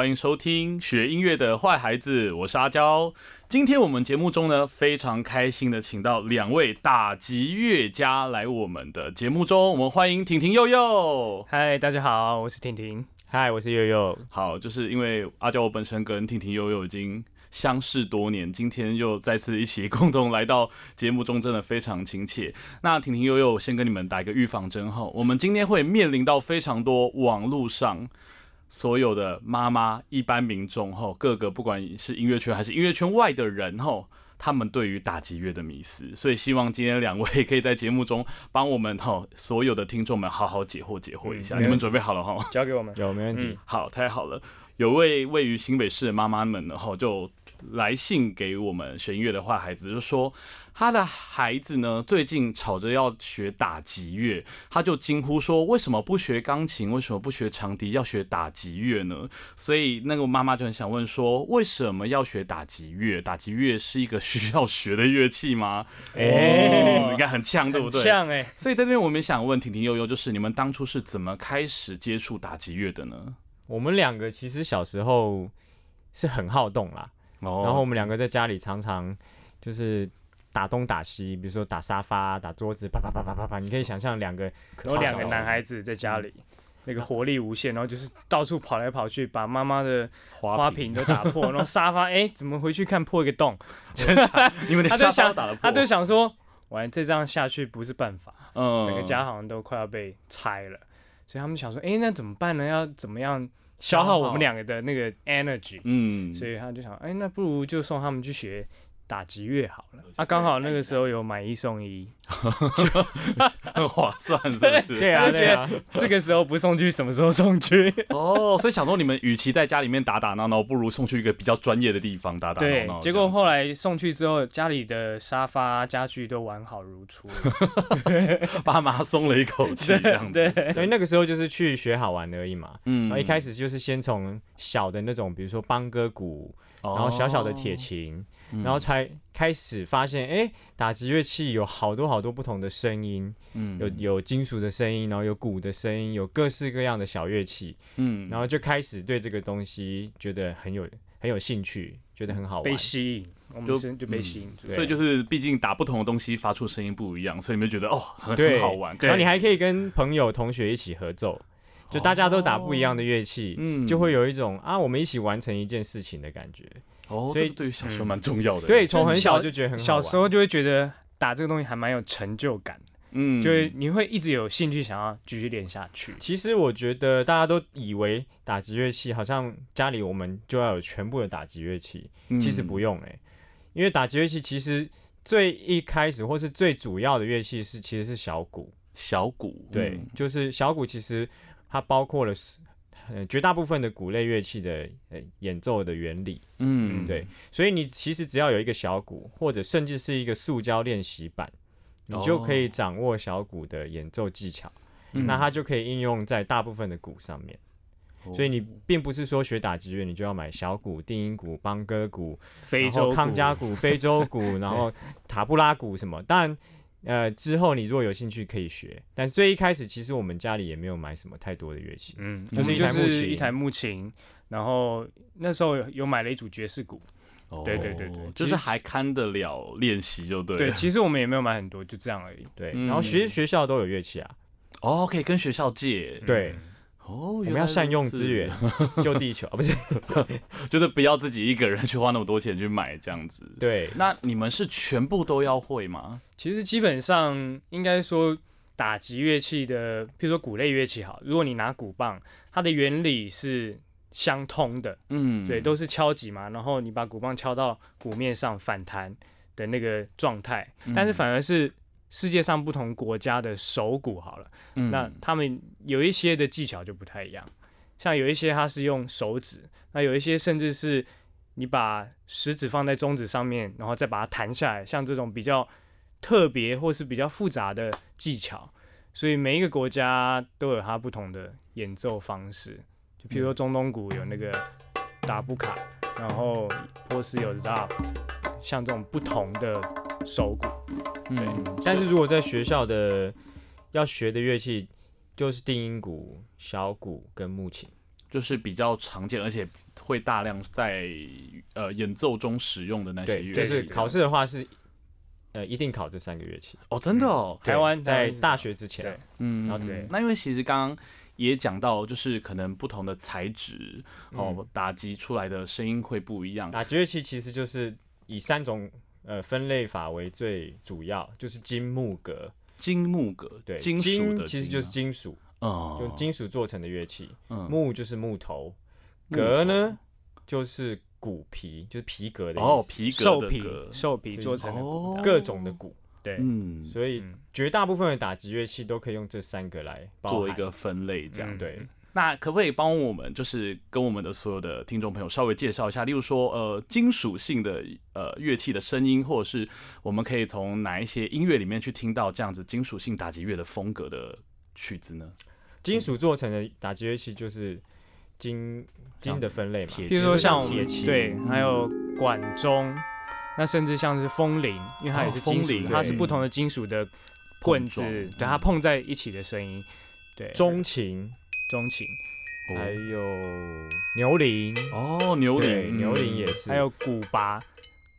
欢迎收听学音乐的坏孩子，我是阿娇。今天我们节目中呢，非常开心的请到两位打击乐家来我们的节目中，我们欢迎婷婷佑佑。嗨，大家好，我是婷婷。嗨，我是佑佑。好，就是因为阿娇我本身跟婷婷佑佑已经相识多年，今天又再次一起共同来到节目中，真的非常亲切。那婷婷悠悠先跟你们打一个预防针哈，我们今天会面临到非常多网络上。所有的妈妈、一般民众吼，各个不管是音乐圈还是音乐圈外的人吼，他们对于打击乐的迷思，所以希望今天两位可以在节目中帮我们吼所有的听众们好好解惑解惑一下。你们准备好了哈？交给我们，有没问题。好，太好了。有位位于新北市的妈妈们然后就来信给我们学音乐的坏孩子，就说他的孩子呢最近吵着要学打击乐，他就惊呼说：为什么不学钢琴？为什么不学长笛？要学打击乐呢？所以那个妈妈就很想问说：为什么要学打击乐？打击乐是一个需要学的乐器吗？哎，应该很呛，对不对？呛哎。所以在这边我们想问婷婷悠悠，就是你们当初是怎么开始接触打击乐的呢？我们两个其实小时候是很好动啦，然后我们两个在家里常常就是打东打西，比如说打沙发、打桌子，啪啪啪啪啪啪。你可以想象两个有两个男孩子在家里，那个活力无限，然后就是到处跑来跑去，把妈妈的花瓶都打破，然后沙发哎怎么回去看破一个洞？因为他就想打了，他就想说，完这样下去不是办法，嗯，整个家好像都快要被拆了，所以他们想说，哎那怎么办呢？要怎么样？消耗我们两个的那个 energy，嗯，所以他就想，哎，那不如就送他们去学。打击乐好了，啊，刚好那个时候有买一送一，就很划算，是不是？对啊，对啊，这个时候不送去，什么时候送去？哦，所以想说你们与其在家里面打打闹闹，不如送去一个比较专业的地方打打闹闹。结果后来送去之后，家里的沙发家具都完好如初，爸妈松了一口气，这样子。对，那个时候就是去学好玩而已嘛。嗯，然后一开始就是先从小的那种，比如说邦哥鼓，然后小小的铁琴。然后才开始发现，哎，打击乐器有好多好多不同的声音，嗯，有有金属的声音，然后有鼓的声音，有各式各样的小乐器，嗯，然后就开始对这个东西觉得很有很有兴趣，觉得很好玩，被吸引，就就被吸引，所以就是毕竟打不同的东西发出声音不一样，所以你们觉得哦很很好玩，然后你还可以跟朋友同学一起合奏，就大家都打不一样的乐器，嗯，就会有一种啊我们一起完成一件事情的感觉。哦，所以对于小时候蛮重要的。对，从很小就觉得很小时候就会觉得打这个东西还蛮有成就感。嗯，就是你会一直有兴趣想要继续练下去。其实我觉得大家都以为打击乐器好像家里我们就要有全部的打击乐器，其实不用哎，因为打击乐器其实最一开始或是最主要的乐器是其实是小鼓。小鼓，对，就是小鼓，其实它包括了。呃，绝大部分的鼓类乐器的呃演奏的原理，嗯，对，所以你其实只要有一个小鼓，或者甚至是一个塑胶练习板，你就可以掌握小鼓的演奏技巧，那它就可以应用在大部分的鼓上面。所以你并不是说学打击乐，你就要买小鼓、定音鼓、邦哥鼓、非洲康加鼓、非洲鼓，然后 塔布拉鼓什么，当然。呃，之后你如果有兴趣可以学，但最一开始其实我们家里也没有买什么太多的乐器，嗯，就是一台木琴，一台木琴，然后那时候有买了一组爵士鼓，对对对对，就是还看得了练习就对。对，其实我们也没有买很多，就这样而已。对，然后学学校都有乐器啊，哦，可以跟学校借。对。哦，我们要善用资源，救地球不是，就是不要自己一个人去花那么多钱去买这样子。对，那你们是全部都要会吗？其实基本上应该说，打击乐器的，譬如说鼓类乐器，好，如果你拿鼓棒，它的原理是相通的，嗯，对，都是敲击嘛，然后你把鼓棒敲到鼓面上反弹的那个状态，但是反而是。世界上不同国家的手鼓好了，那他们有一些的技巧就不太一样，像有一些它是用手指，那有一些甚至是你把食指放在中指上面，然后再把它弹下来，像这种比较特别或是比较复杂的技巧，所以每一个国家都有它不同的演奏方式，就比如说中东鼓有那个达布卡，然后波斯有 zap，像这种不同的手鼓。嗯，但是如果在学校的要学的乐器，就是定音鼓、小鼓跟木琴。就是比较常见，而且会大量在呃演奏中使用的那些乐器。就是考试的话是，呃，一定考这三个乐器。哦，真的哦，台湾在大学之前，嗯，对。那因为其实刚刚也讲到，就是可能不同的材质哦，打击出来的声音会不一样。打击乐器其实就是以三种呃分类法为最主要，就是金木革。金木革，对，金属其实就是金属。哦，用金属做成的乐器，木就是木头，革呢就是骨皮，就是皮革的哦，皮革兽皮，兽皮做成的各种的骨，对，嗯，所以绝大部分的打击乐器都可以用这三个来做一个分类，这样对。那可不可以帮我们，就是跟我们的所有的听众朋友稍微介绍一下，例如说，呃，金属性的呃乐器的声音，或者是我们可以从哪一些音乐里面去听到这样子金属性打击乐的风格的曲子呢？金属做成的打击乐器就是金金的分类嘛，比如说像铁器，对，还有管钟，那甚至像是风铃，因为它也是金属，它是不同的金属的棍子，对它碰在一起的声音，对，钟琴，钟琴，还有牛铃，哦，牛铃，牛铃也是，还有古拔，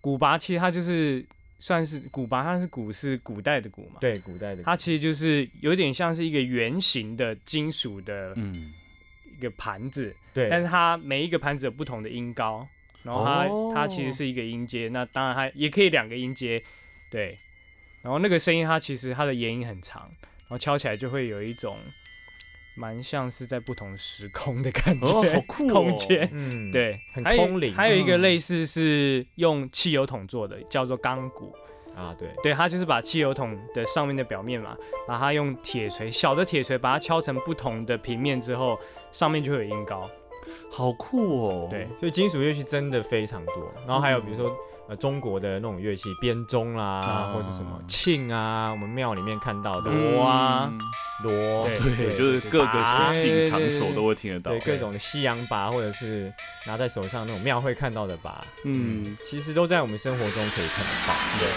古拔其实它就是。算是古巴，它是古是古代的古嘛？对，古代的。它其实就是有点像是一个圆形的金属的，嗯，一个盘子。对。但是它每一个盘子有不同的音高，然后它它其实是一个音阶。那当然它也可以两个音阶，对。然后那个声音它其实它的延音很长，然后敲起来就会有一种。蛮像是在不同时空的感觉，好酷哦！空间，嗯，对，很空灵。还有一个类似是用汽油桶做的，叫做钢鼓啊，对，对，它就是把汽油桶的上面的表面嘛，把它用铁锤，小的铁锤把它敲成不同的平面之后，上面就会有音高，好酷哦！对，所以金属乐器真的非常多。然后还有比如说。中国的那种乐器，编钟啦，或者什么磬啊，我们庙里面看到的锣啊，锣，对，就是各个喜庆场所都会听得到，对，各种的西洋拔，或者是拿在手上那种庙会看到的拔，嗯，其实都在我们生活中可以看得到，对。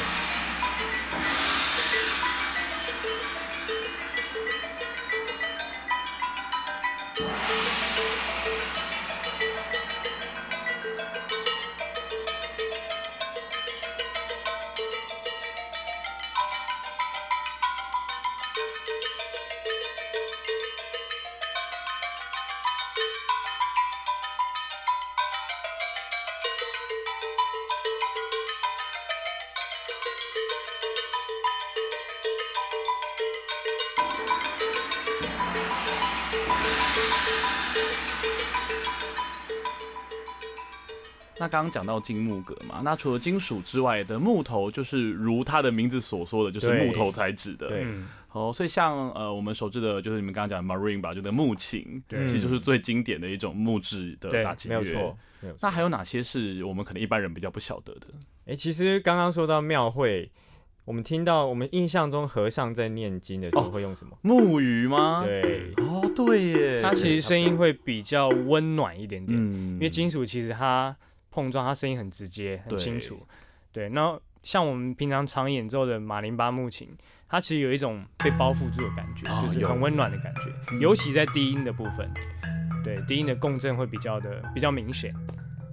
那刚刚讲到金木革嘛，那除了金属之外的木头，就是如它的名字所说的，就是木头材质的。对，哦，所以像呃我们熟知的，就是你们刚刚讲的 marine 吧，就是木琴，其实就是最经典的一种木质的打击乐。没有错。那还有哪些是我们可能一般人比较不晓得的？哎，其实刚刚说到庙会，我们听到我们印象中和尚在念经的时候会用什么？木鱼吗？对。哦，对耶。它其实声音会比较温暖一点点，因为金属其实它。碰撞，它声音很直接，很清楚。对，那像我们平常常演奏的马林巴木琴，它其实有一种被包覆住的感觉，就是很温暖的感觉。尤其在低音的部分，对，低音的共振会比较的比较明显。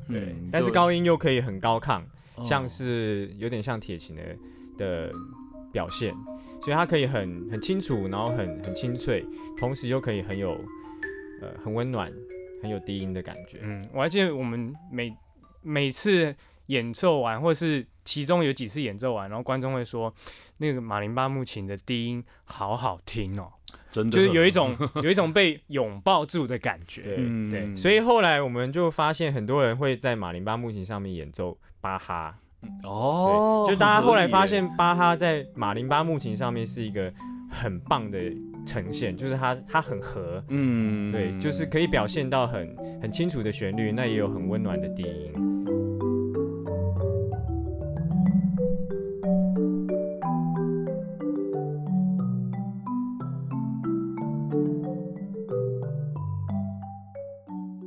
对，但是高音又可以很高亢，像是有点像铁琴的的表现，所以它可以很很清楚，然后很很清脆，同时又可以很有呃很温暖，很有低音的感觉。嗯，我还记得我们每每次演奏完，或是其中有几次演奏完，然后观众会说，那个马林巴木琴的低音好好听哦，真的，就是有一种 有一种被拥抱住的感觉。对对，所以后来我们就发现，很多人会在马林巴木琴上面演奏巴哈。哦，就大家后来发现，巴哈在马林巴木琴上面是一个很棒的呈现，就是它它很和，嗯，对，就是可以表现到很很清楚的旋律，那也有很温暖的低音。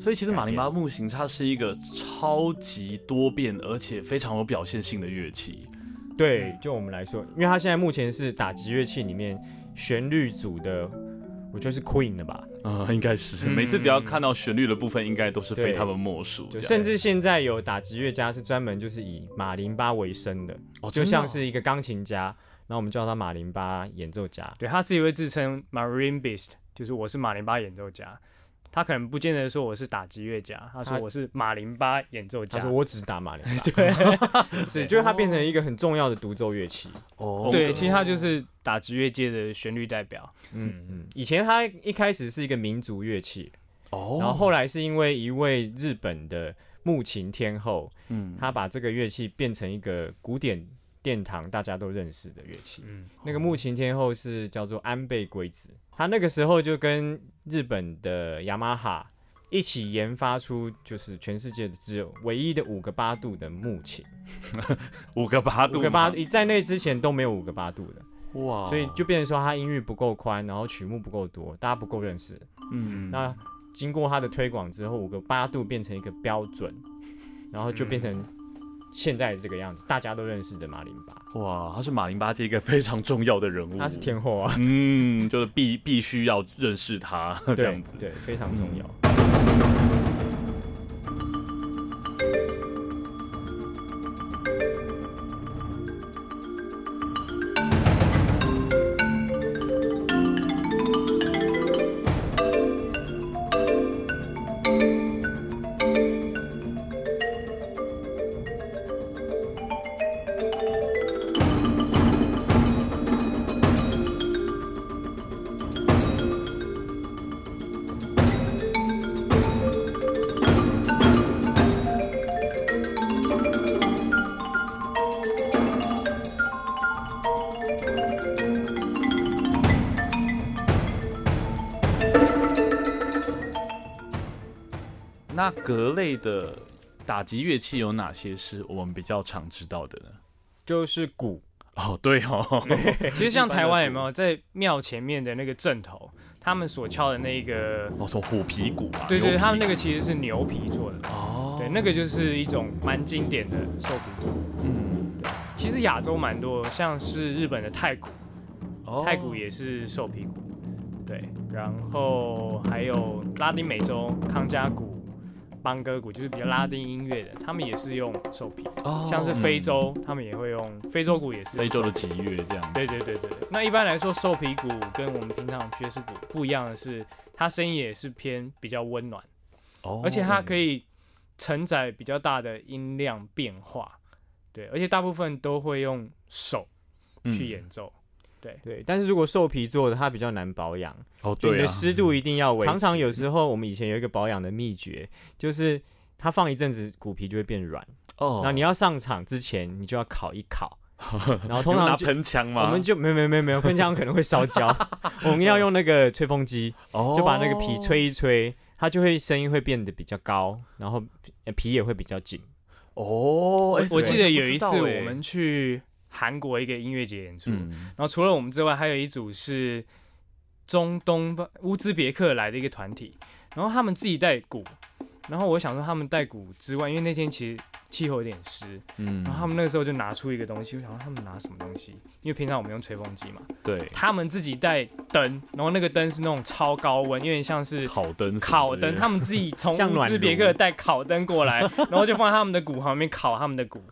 所以其实马林巴木琴它是一个超级多变而且非常有表现性的乐器。对，就我们来说，因为它现在目前是打击乐器里面旋律组的我觉得是 Queen 的吧？嗯，应该是。每次只要看到旋律的部分，应该都是非他们莫属。甚至现在有打击乐家是专门就是以马林巴为生的，哦就像是一个钢琴家，那我们叫他马林巴演奏家。对他自己会自称 Marimbaist，就是我是马林巴演奏家。他可能不见得说我是打击乐家，他说我是马林巴演奏家。他说我只打马林巴。对，所以就是他变成一个很重要的独奏乐器。哦，对，其实他就是打击乐界的旋律代表。嗯嗯，以前他一开始是一个民族乐器，哦，然后后来是因为一位日本的木琴天后，嗯，他把这个乐器变成一个古典殿堂大家都认识的乐器。嗯，那个木琴天后是叫做安倍圭子。他那个时候就跟日本的雅马哈一起研发出，就是全世界只有唯一的五个八度的木琴，五个八度，五个八，在那之前都没有五个八度的，哇！所以就变成说他音域不够宽，然后曲目不够多，大家不够认识。嗯，那经过他的推广之后，五个八度变成一个标准，然后就变成。现在这个样子，大家都认识的马林巴，哇，他是马林巴这个非常重要的人物，他是天后啊，嗯，就是必必须要认识他这样子，对，非常重要。那格类的打击乐器有哪些是我们比较常知道的呢？就是鼓。哦，对哦，其实像台湾有没有在庙前面的那个阵头，他们所敲的那个哦，说虎皮鼓啊，对对，他们那个其实是牛皮做的。哦，对，那个就是一种蛮经典的兽皮鼓，嗯，对，其实亚洲蛮多，像是日本的太鼓，太鼓也是兽皮鼓，对，然后还有拉丁美洲康加鼓。邦歌鼓就是比较拉丁音乐的，他们也是用兽皮，像是非洲，他们也会用非洲鼓，也是非洲的吉乐这样。对对对对对。那一般来说，兽皮鼓跟我们平常爵士鼓不一样的是，它声音也是偏比较温暖，哦，而且它可以承载比较大的音量变化，对，而且大部分都会用手去演奏。对对，但是如果兽皮做的，它比较难保养哦。对，你的湿度一定要维常常有时候，我们以前有一个保养的秘诀，就是它放一阵子，骨皮就会变软哦。那你要上场之前，你就要烤一烤，然后通常拿喷枪吗？我们就没有没有没有没有喷枪可能会烧焦，我们要用那个吹风机，就把那个皮吹一吹，它就会声音会变得比较高，然后皮也会比较紧。哦，我记得有一次我们去。韩国一个音乐节演出，然后除了我们之外，还有一组是中东乌兹别克来的一个团体，然后他们自己带鼓，然后我想说他们带鼓之外，因为那天其实气候有点湿，嗯，然后他们那个时候就拿出一个东西，我想说他们拿什么东西？因为平常我们用吹风机嘛，对，他们自己带灯，然后那个灯是那种超高温，有点像是烤灯，烤灯，他们自己从乌兹别克带烤灯过来，然后就放在他们的鼓旁边烤他们的鼓，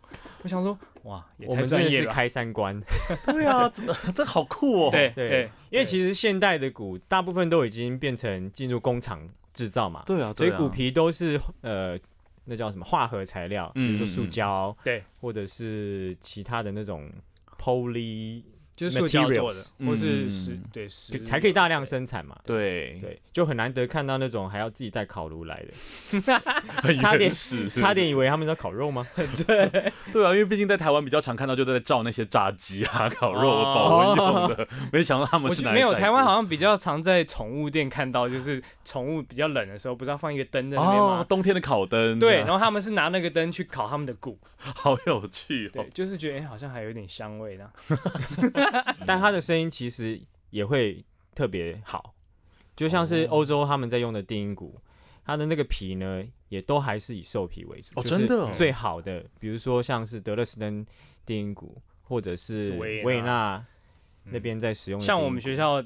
我想说。哇，我们真的是开三关，对啊，这这好酷哦。对对，因为其实现代的鼓大部分都已经变成进入工厂制造嘛，对啊，所以鼓皮都是呃，那叫什么化合材料，比如说塑胶，对，或者是其他的那种 poly。就是塑胶做的，或是石对是才可以大量生产嘛？对对，就很难得看到那种还要自己带烤炉来的，差点差点以为他们在烤肉吗？对 对啊，因为毕竟在台湾比较常看到就在照那些炸鸡啊、烤肉保温用的，没想到他们是没有台湾好像比较常在宠物店看到，就是宠物比较冷的时候，不是要放一个灯在那边吗？冬天的烤灯。对，然后他们是拿那个灯去烤他们的骨，好有趣。对，就是觉得哎，好像还有点香味呢。但它的声音其实也会特别好，就像是欧洲他们在用的定音鼓，它的那个皮呢，也都还是以兽皮为主。哦，真的，最好的，比如说像是德勒斯登定音鼓，或者是维纳那边在使用。像我们学校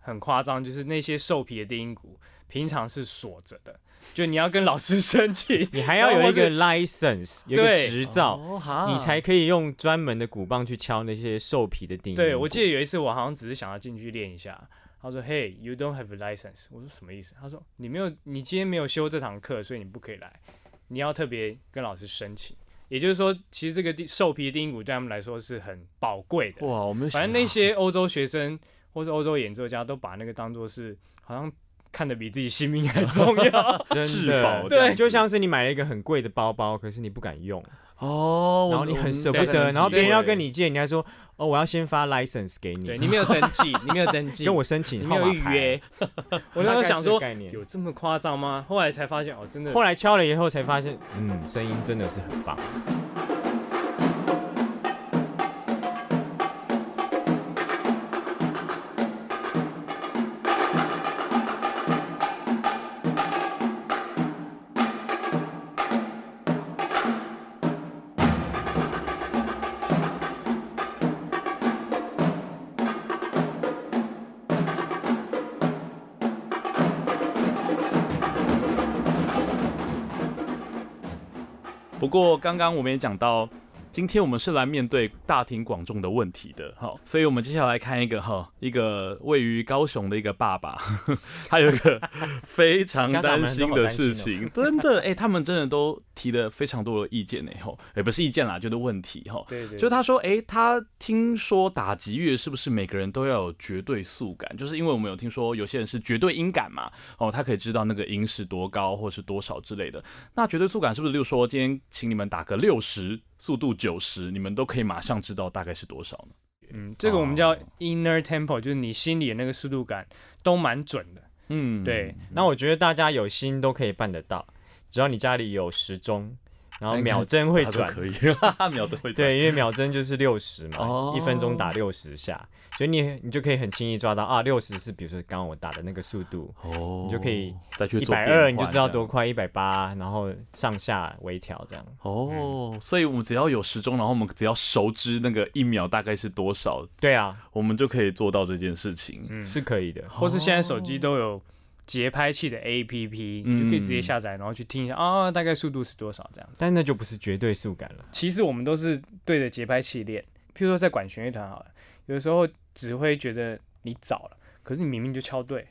很夸张，就是那些兽皮的低音鼓平常是锁着的，就你要跟老师申请，你还要有一个 license，有个执照，你才可以用专门的鼓棒去敲那些兽皮的低音。对，我记得有一次我好像只是想要进去练一下，他说：“Hey, you don't have a license。”我说：“什么意思？”他说：“你没有，你今天没有修这堂课，所以你不可以来，你要特别跟老师申请。”也就是说，其实这个兽皮的低音鼓对他们来说是很宝贵的。哇，我们反正那些欧洲学生或是欧洲演奏家都把那个当做是好像看得比自己性命还重要，真的。对，就像是你买了一个很贵的包包，可是你不敢用哦，然后你很舍不得，然后别人要跟你借，你还说哦，我要先发 license 给你，对你没有登记，你没有登记，跟我申请，你没有预约。我那时候想说，有这么夸张吗？后来才发现，哦，真的。后来敲了以后才发现，嗯，声音真的是很棒。过刚刚我们也讲到。今天我们是来面对大庭广众的问题的，好，所以我们接下来看一个哈，一个位于高雄的一个爸爸，他有一个非常担心的事情，真的，哎，他们真的都提了非常多的意见呢，吼，也不是意见啦，就是问题，哈，对对，就是他说，哎，他听说打击乐是不是每个人都要有绝对速感？就是因为我们有听说有些人是绝对音感嘛，哦，他可以知道那个音是多高或是多少之类的，那绝对速感是不是就说今天请你们打个六十？速度九十，你们都可以马上知道大概是多少呢？嗯，这个我们叫 inner tempo，就是你心里的那个速度感都蛮准的。嗯，对。那我觉得大家有心都可以办得到，只要你家里有时钟。然后秒针会转，可以，秒针会转。对，因为秒针就是六十嘛，一分钟打六十下，所以你你就可以很轻易抓到啊，六十是比如说刚刚我打的那个速度，哦，你就可以再去一百二，你就知道多快，一百八，然后上下微调这样。哦，所以我们只要有时钟，然后我们只要熟知那个一秒大概是多少，对啊，我们就可以做到这件事情，嗯，是可以的，或是现在手机都有。节拍器的 A P P，你就可以直接下载，然后去听一下啊，大概速度是多少这样子。但那就不是绝对速感了。其实我们都是对着节拍器练。譬如说在管弦乐团好了，有的时候指挥觉得你早了，可是你明明就敲对。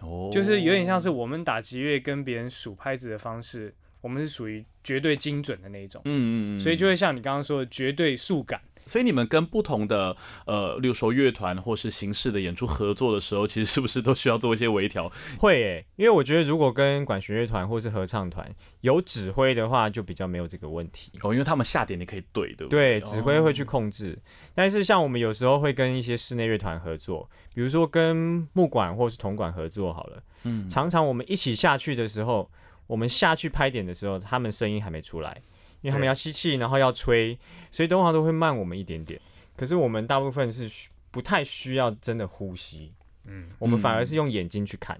哦。就是有点像是我们打击乐跟别人数拍子的方式，我们是属于绝对精准的那一种。嗯嗯嗯。所以就会像你刚刚说的绝对速感。所以你们跟不同的呃，例如说乐团或是形式的演出合作的时候，其实是不是都需要做一些微调？会诶，因为我觉得如果跟管弦乐团或是合唱团有指挥的话，就比较没有这个问题哦，因为他们下点你可以对，对不对？对，指挥会去控制。但是像我们有时候会跟一些室内乐团合作，比如说跟木管或是铜管合作好了，嗯，常常我们一起下去的时候，我们下去拍点的时候，他们声音还没出来。因为他们要吸气，然后要吹，所以动画都会慢我们一点点。可是我们大部分是不太需要真的呼吸，嗯，我们反而是用眼睛去看。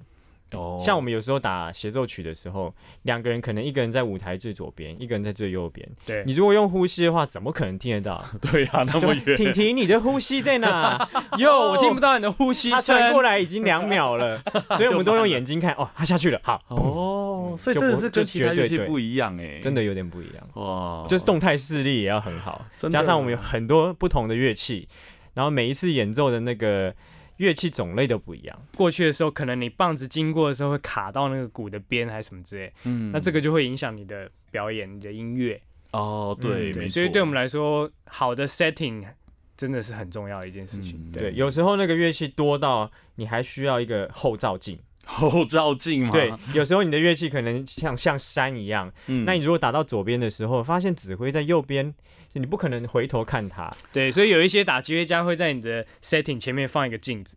哦，像我们有时候打协奏曲的时候，两个人可能一个人在舞台最左边，一个人在最右边。对，你如果用呼吸的话，怎么可能听得到？对呀，那么远。婷婷，你的呼吸在哪？哟，我听不到你的呼吸声。传过来已经两秒了，所以我们都用眼睛看。哦，他下去了。好。哦，所以真的是跟其他乐器不一样哎，真的有点不一样。哇，就是动态视力也要很好，加上我们有很多不同的乐器，然后每一次演奏的那个。乐器种类都不一样。过去的时候，可能你棒子经过的时候会卡到那个鼓的边，还是什么之类。嗯，那这个就会影响你的表演、你的音乐。哦，对，对。所以对我们来说，好的 setting 真的是很重要的一件事情。对，有时候那个乐器多到你还需要一个后照镜。后照镜吗？对，有时候你的乐器可能像像山一样。嗯，那你如果打到左边的时候，发现指挥在右边。你不可能回头看他，对，所以有一些打击乐家会在你的 setting 前面放一个镜子。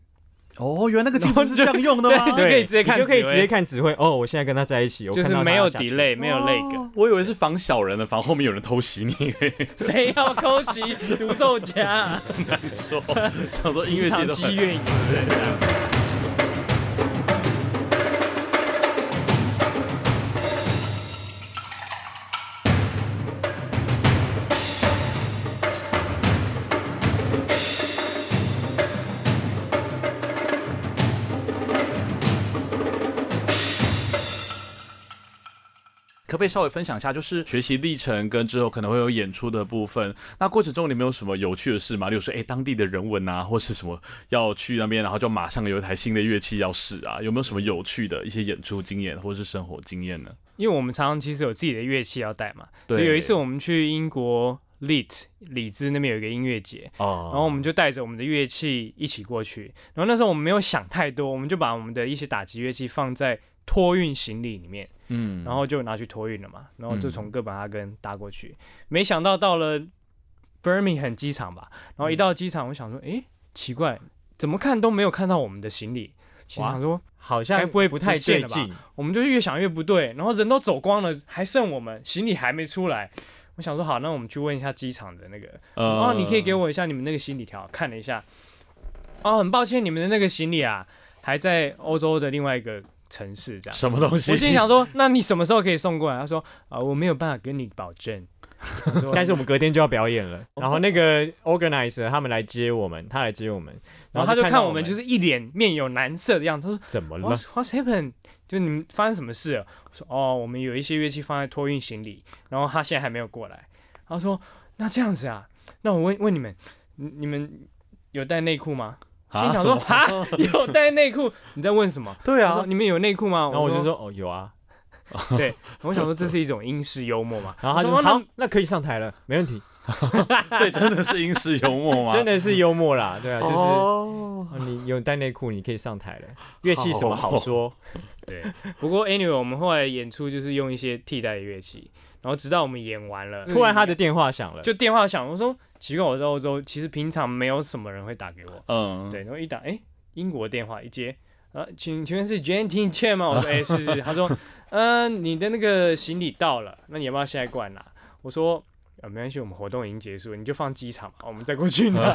哦，原来那个镜子是这样用的吗？就可以直接看，就可以直接看指挥。哦，我现在跟他在一起，就是没有 delay，没有 lag。我以为是防小人的，防后面有人偷袭你。谁要偷袭独奏家？难说，想说音乐界都很。可以稍微分享一下，就是学习历程跟之后可能会有演出的部分？那过程中你们有什么有趣的事吗？例如说，哎，当地的人文啊，或是什么要去那边，然后就马上有一台新的乐器要试啊？有没有什么有趣的一些演出经验或者是生活经验呢？因为我们常常其实有自己的乐器要带嘛。对。有一次我们去英国 Lit 里兹那边有一个音乐节，哦，然后我们就带着我们的乐器一起过去。然后那时候我们没有想太多，我们就把我们的一些打击乐器放在托运行李里面，嗯，然后就拿去托运了嘛。然后就从哥本哈根搭过去。没想到到了 Birmingham 机场吧，然后一到机场，我想说，哎，奇怪，怎么看都没有看到我们的行李。想说好像不会不太对劲，我们就越想越不对，然后人都走光了，还剩我们行李还没出来。我想说好，那我们去问一下机场的那个，哦，你可以给我一下你们那个行李条，看了一下，哦，很抱歉，你们的那个行李啊还在欧洲的另外一个城市，这样什么东西？我心里想说，那你什么时候可以送过来？他说啊，我没有办法跟你保证。但是我们隔天就要表演了，然后那个 organizer 他们来接我们，他来接我们，然后他就看我们就是一脸面有难色的样子，他说怎么了？What's happened？就你们发生什么事？了？我说哦，我们有一些乐器放在托运行李，然后他现在还没有过来。他说那这样子啊，那我问问你们，你们有带内裤吗？心想说哈，有带内裤？你在问什么？对啊，你们有内裤吗？然后我就说哦，有啊。对，我想说这是一种英式幽默嘛，然后他就好，那可以上台了，没问题。这真的是英式幽默吗？真的是幽默啦，对啊，就是你有带内裤，你可以上台了。乐器什么好说？对，不过 anyway，我们后来演出就是用一些替代的乐器，然后直到我们演完了，突然他的电话响了，就电话响，我说奇怪，我在欧洲，其实平常没有什么人会打给我，嗯，对，然后一打，哎，英国电话一接，啊，请请问是 Jane Chen 吗？我说，哎，是是，他说。嗯，你的那个行李到了，那你要不要现在过来拿？我说，啊，没关系，我们活动已经结束，你就放机场吧，我们再过去拿。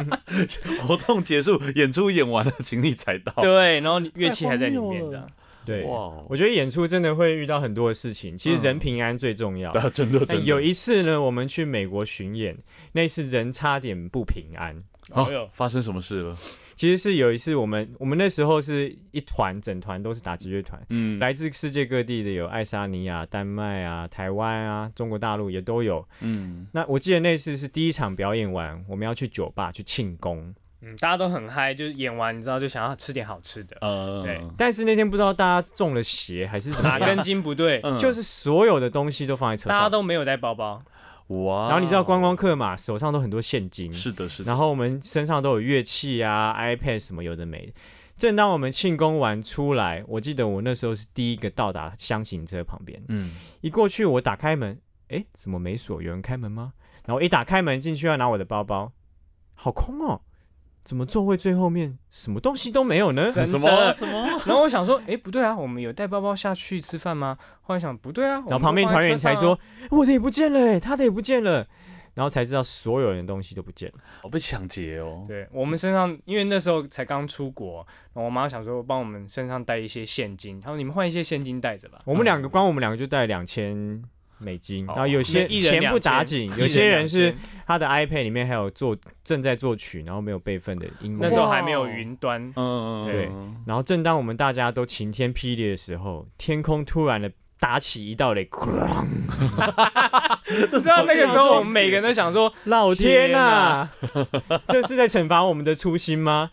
活动结束，演出演完了，行李才到。对，然后乐器还在里面的。对，我觉得演出真的会遇到很多的事情，其实人平安最重要。真的，真的。有一次呢，我们去美国巡演，那次人差点不平安。哦，发生什么事了？其实是有一次，我们我们那时候是一团，整团都是打击乐团，嗯，来自世界各地的有爱沙尼亚、丹麦啊、台湾啊、中国大陆也都有，嗯。那我记得那次是第一场表演完，我们要去酒吧去庆功，嗯，大家都很嗨，就是演完你知道就想要吃点好吃的，嗯，对。但是那天不知道大家中了邪还是什么，哪根筋不对，就是所有的东西都放在车上，大家都没有带包包。哇！然后你知道观光客嘛，手上都很多现金，是的，是的。然后我们身上都有乐器啊，iPad 什么有的没。正当我们庆功完出来，我记得我那时候是第一个到达箱型车旁边。嗯，一过去我打开门，哎，怎么没锁？有人开门吗？然后一打开门进去要拿我的包包，好空哦。怎么座位最后面什么东西都没有呢？什 么什么？然后我想说，哎，不对啊，我们有带包包下去吃饭吗？后来想，不对啊。然后旁边团员才说，我的也不见了，他的也不见了。然后才知道所有人东西都不见了，我被抢劫哦。对我们身上，因为那时候才刚出国，我妈想说帮我们身上带一些现金，她说你们换一些现金带着吧。我们两个光我们两个就带两千。美金，然后有些钱不打紧，有些人是他的 iPad 里面还有作正在作曲，然后没有备份的音乐。那时候还没有云端，嗯嗯对。然后正当我们大家都晴天霹雳的时候，天空突然的打起一道雷，哈哈哈哈哈！知道那个时候我们每个人都想说：老天呐，这是在惩罚我们的初心吗？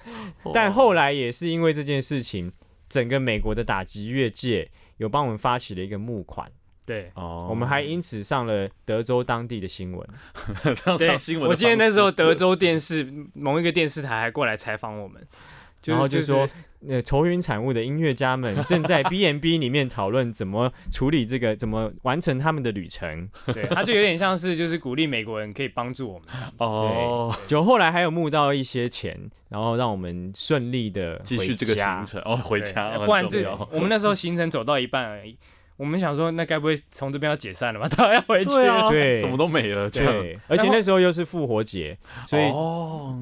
但后来也是因为这件事情，整个美国的打击乐界有帮我们发起了一个募款。对，哦，我们还因此上了德州当地的新闻。上新闻，我记得那时候德州电视某一个电视台还过来采访我们，然后就说，呃，愁云惨雾的音乐家们 正在 B N B 里面讨论怎么处理这个，怎么完成他们的旅程。对，他就有点像是就是鼓励美国人可以帮助我们。哦，就后来还有募到一些钱，然后让我们顺利的继续这个行程。哦，回家，不然这我们那时候行程走到一半而已。我们想说，那该不会从这边要解散了吧？他要回去，对，什么都没了。对，而且那时候又是复活节，所以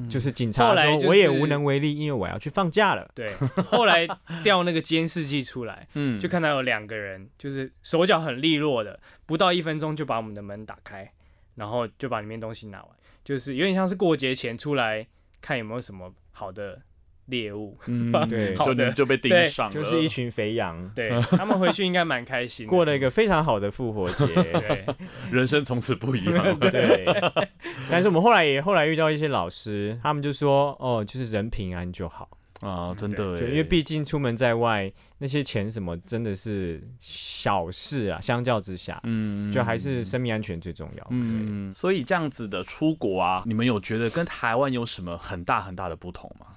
就是警察说我也无能为力，因为我要去放假了。对，后来调那个监视器出来，嗯，就看到有两个人，就是手脚很利落的，不到一分钟就把我们的门打开，然后就把里面东西拿完，就是有点像是过节前出来看有没有什么好的猎物，嗯，对，就就被盯上了，就是一群肥羊。对他们回去应该蛮开心，过了一个非常好的复活节，对，人生从此不一样。对，但是我们后来也后来遇到一些老师，他们就说，哦，就是人平安就好。啊，真的，因为毕竟出门在外，那些钱什么真的是小事啊，相较之下，嗯，就还是生命安全最重要。嗯，所以这样子的出国啊，你们有觉得跟台湾有什么很大很大的不同吗？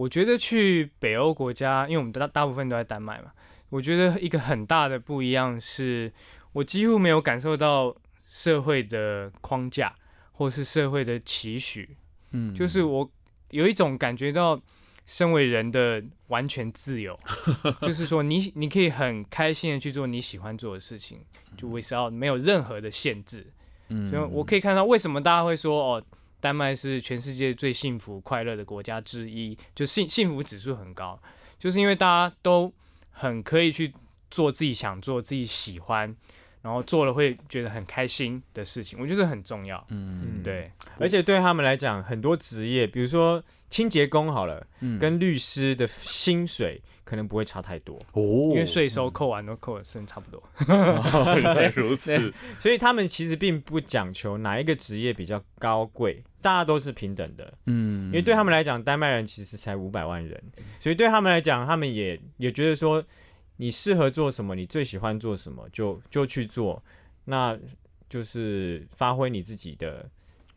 我觉得去北欧国家，因为我们大大部分都在丹麦嘛，我觉得一个很大的不一样是，我几乎没有感受到社会的框架或是社会的期许，嗯，就是我有一种感觉到身为人的完全自由，就是说你你可以很开心的去做你喜欢做的事情，就为是要没有任何的限制，嗯，所以我可以看到为什么大家会说哦。丹麦是全世界最幸福快乐的国家之一，就幸幸福指数很高，就是因为大家都很可以去做自己想做、自己喜欢，然后做了会觉得很开心的事情，我觉得很重要。嗯，对。而且对他们来讲，很多职业，比如说清洁工好了，跟律师的薪水。可能不会差太多哦，因为税收扣完都扣的剩差不多。原来如此，所以他们其实并不讲求哪一个职业比较高贵，大家都是平等的。嗯，因为对他们来讲，丹麦人其实才五百万人，所以对他们来讲，他们也也觉得说，你适合做什么，你最喜欢做什么，就就去做，那就是发挥你自己的。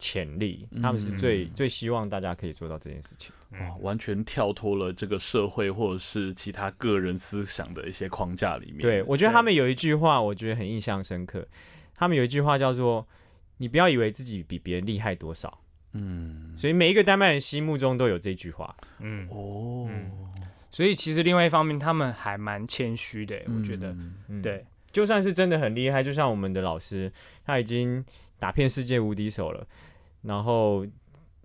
潜力，他们是最最希望大家可以做到这件事情。哇，完全跳脱了这个社会或者是其他个人思想的一些框架里面。对，我觉得他们有一句话，我觉得很印象深刻。他们有一句话叫做：“你不要以为自己比别人厉害多少。”嗯，所以每一个丹麦人心目中都有这句话。嗯哦，所以其实另外一方面，他们还蛮谦虚的。我觉得，对，就算是真的很厉害，就像我们的老师，他已经打遍世界无敌手了。然后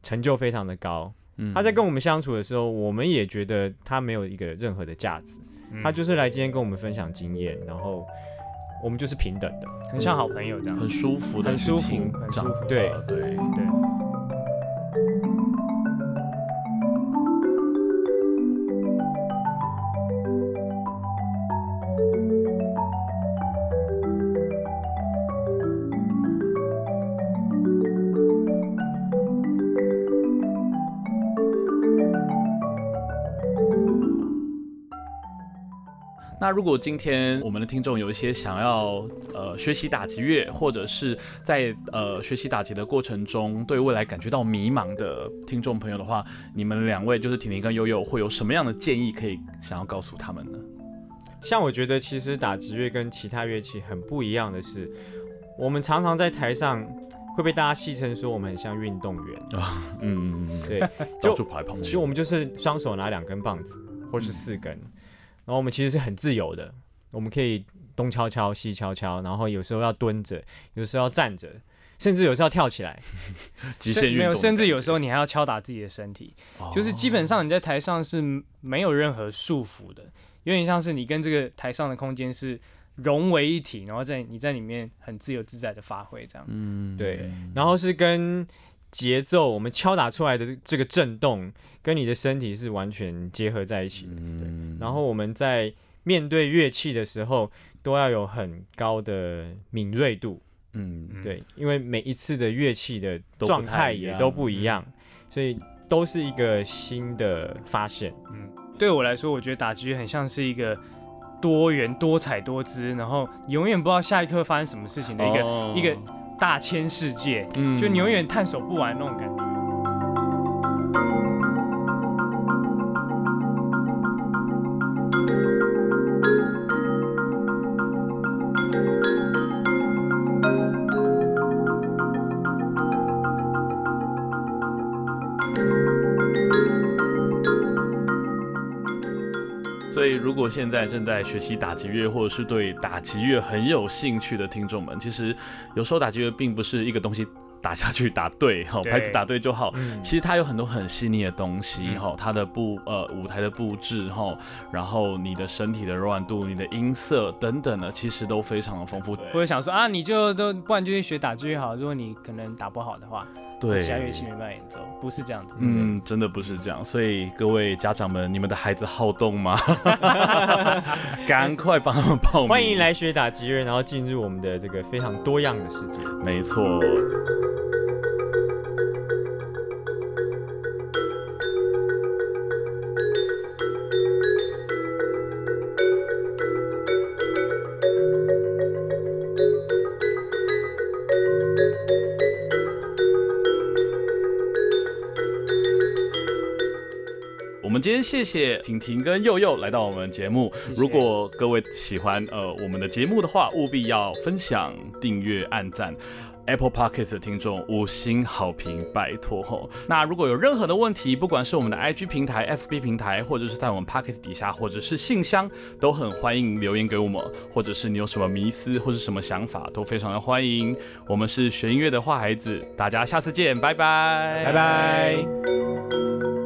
成就非常的高，他在跟我们相处的时候，我们也觉得他没有一个任何的价值，他就是来今天跟我们分享经验，然后我们就是平等的，很像好朋友这样，很舒服的，很舒服，很舒服，对。对。对。那如果今天我们的听众有一些想要呃学习打击乐，或者是在呃学习打击的过程中对未来感觉到迷茫的听众朋友的话，你们两位就是婷婷跟悠悠会有什么样的建议可以想要告诉他们呢？像我觉得其实打击乐跟其他乐器很不一样的是，我们常常在台上会被大家戏称说我们很像运动员啊，嗯嗯嗯，对，就跑来跑去，其实我们就是双手拿两根棒子或是四根。然后我们其实是很自由的，我们可以东敲敲西敲敲，然后有时候要蹲着，有时候要站着，甚至有时候要跳起来，极限运动。没有，甚至有时候你还要敲打自己的身体，就是基本上你在台上是没有任何束缚的，有点像是你跟这个台上的空间是融为一体，然后在你在里面很自由自在的发挥这样。嗯，对。然后是跟节奏，我们敲打出来的这个震动。跟你的身体是完全结合在一起的，然后我们在面对乐器的时候，都要有很高的敏锐度。嗯，对，因为每一次的乐器的状态也都不一样，所以都是一个新的发现。嗯，对我来说，我觉得打击乐很像是一个多元、多彩多姿，然后永远不知道下一刻发生什么事情的一个一个大千世界，就你永远探索不完那种感觉。果现在正在学习打击乐，或者是对打击乐很有兴趣的听众们，其实有时候打击乐并不是一个东西打下去打对，哈，拍子打对就好。其实它有很多很细腻的东西，哈，它的布呃舞台的布置，哈，然后你的身体的柔软度、你的音色等等呢，其实都非常的丰富。或者想说啊，你就都不然就去学打击乐好，如果你可能打不好的话。对，其他乐器没办法演奏，不是这样子。嗯，真的不是这样。所以各位家长们，你们的孩子好动吗？赶快帮他们报名。欢迎来学打击乐，然后进入我们的这个非常多样的世界。没错。谢谢婷婷跟佑佑来到我们节目。如果各位喜欢呃我们的节目的话，务必要分享、订阅、按赞。Apple Podcast 的听众五星好评，拜托吼。那如果有任何的问题，不管是我们的 IG 平台、FB 平台，或者是在我们 Podcast 底下，或者是信箱，都很欢迎留言给我们。或者是你有什么迷思或者什么想法，都非常的欢迎。我们是学音乐的坏孩子，大家下次见，拜拜，拜拜。